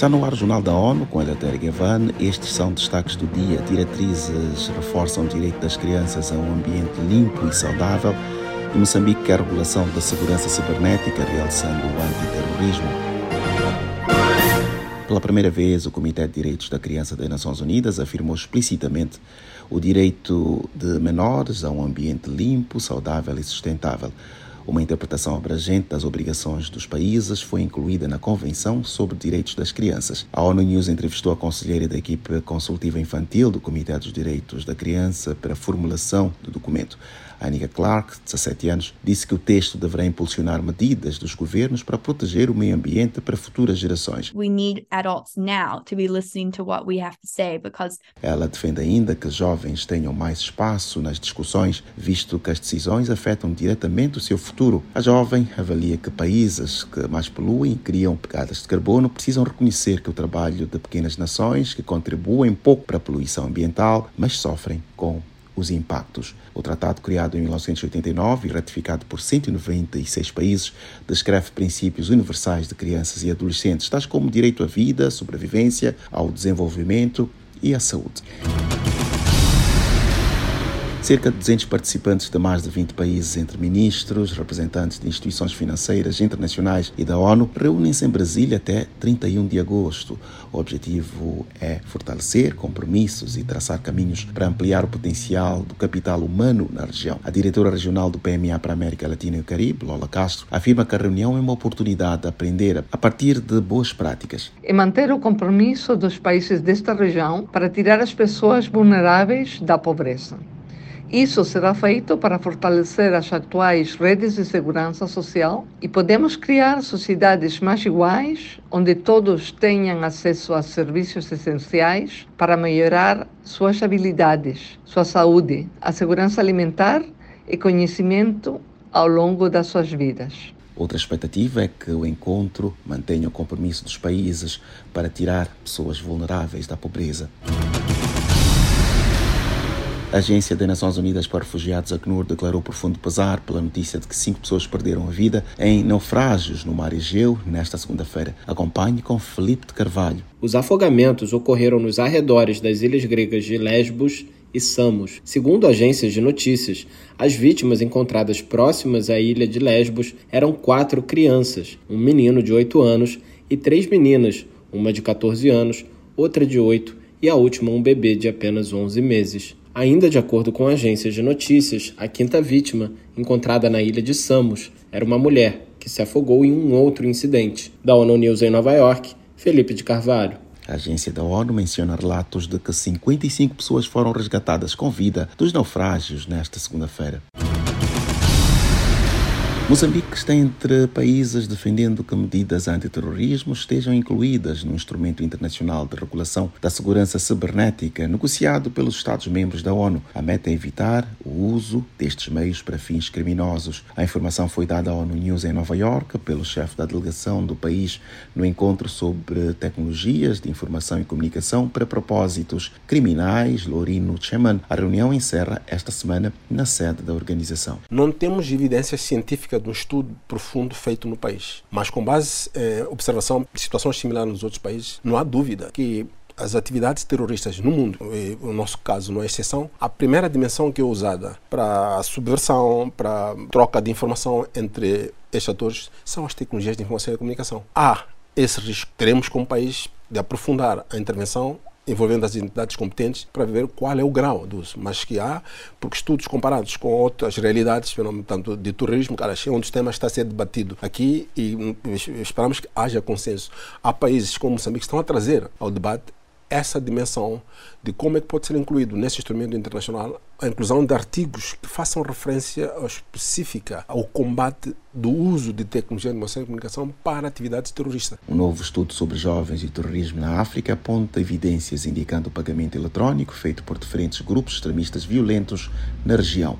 Está no ar o Jornal da ONU com Eleutério Gavan. Estes são destaques do dia. Diretrizes reforçam o direito das crianças a um ambiente limpo e saudável. E Moçambique quer regulação da segurança cibernética, realçando o antiterrorismo. Pela primeira vez, o Comitê de Direitos da Criança das Nações Unidas afirmou explicitamente o direito de menores a um ambiente limpo, saudável e sustentável. Uma interpretação abrangente das obrigações dos países foi incluída na Convenção sobre Direitos das Crianças. A ONU News entrevistou a conselheira da equipe consultiva infantil do Comitê dos Direitos da Criança para a formulação do documento. Anika Clark, de 17 anos, disse que o texto deverá impulsionar medidas dos governos para proteger o meio ambiente para futuras gerações. Ela defende ainda que jovens tenham mais espaço nas discussões, visto que as decisões afetam diretamente o seu futuro. A jovem avalia que países que mais poluem e criam pegadas de carbono precisam reconhecer que o trabalho de pequenas nações que contribuem pouco para a poluição ambiental, mas sofrem com os impactos. O tratado, criado em 1989 e ratificado por 196 países, descreve princípios universais de crianças e adolescentes, tais como direito à vida, sobrevivência, ao desenvolvimento e à saúde. Cerca de 200 participantes de mais de 20 países, entre ministros, representantes de instituições financeiras internacionais e da ONU, reúnem-se em Brasília até 31 de agosto. O objetivo é fortalecer compromissos e traçar caminhos para ampliar o potencial do capital humano na região. A diretora regional do PMA para a América Latina e o Caribe, Lola Castro, afirma que a reunião é uma oportunidade de aprender a partir de boas práticas. E manter o compromisso dos países desta região para tirar as pessoas vulneráveis da pobreza. Isso será feito para fortalecer as atuais redes de segurança social e podemos criar sociedades mais iguais, onde todos tenham acesso a serviços essenciais para melhorar suas habilidades, sua saúde, a segurança alimentar e conhecimento ao longo das suas vidas. Outra expectativa é que o encontro mantenha o compromisso dos países para tirar pessoas vulneráveis da pobreza. A Agência das Nações Unidas para Refugiados, Acnur, declarou profundo pesar pela notícia de que cinco pessoas perderam a vida em naufrágios no mar Egeu nesta segunda-feira. Acompanhe com Felipe de Carvalho. Os afogamentos ocorreram nos arredores das ilhas gregas de Lesbos e Samos. Segundo agências de notícias, as vítimas encontradas próximas à ilha de Lesbos eram quatro crianças, um menino de 8 anos e três meninas, uma de 14 anos, outra de 8 e a última um bebê de apenas 11 meses. Ainda de acordo com agências de notícias, a quinta vítima, encontrada na ilha de Samos, era uma mulher que se afogou em um outro incidente. Da ONU News em Nova York, Felipe de Carvalho. A agência da ONU menciona relatos de que 55 pessoas foram resgatadas com vida dos naufrágios nesta segunda-feira. Moçambique está entre países defendendo que medidas antiterrorismo estejam incluídas no instrumento internacional de regulação da segurança cibernética negociado pelos Estados-membros da ONU. A meta é evitar o uso destes meios para fins criminosos. A informação foi dada à ONU News em Nova York pelo chefe da delegação do país no encontro sobre tecnologias de informação e comunicação para propósitos criminais, Lorino Cheman. A reunião encerra esta semana na sede da organização. Não temos evidências científicas de um estudo profundo feito no país. Mas com base eh, observação de situações similares nos outros países, não há dúvida que as atividades terroristas no mundo, e o nosso caso não é exceção, a primeira dimensão que é usada para a subversão, para troca de informação entre estes atores, são as tecnologias de informação e comunicação. Há esse risco. Teremos como país de aprofundar a intervenção envolvendo as entidades competentes para ver qual é o grau do uso, mas que há, porque estudos comparados com outras realidades, tanto de turismo, cara, é um dos temas que está a ser debatido aqui e esperamos que haja consenso. Há países como Moçambique que estão a trazer ao debate essa dimensão de como é que pode ser incluído nesse instrumento internacional a inclusão de artigos que façam referência específica ao combate do uso de tecnologia de informação e comunicação para atividades terroristas. Um novo estudo sobre jovens e terrorismo na África aponta evidências indicando o pagamento eletrônico feito por diferentes grupos extremistas violentos na região.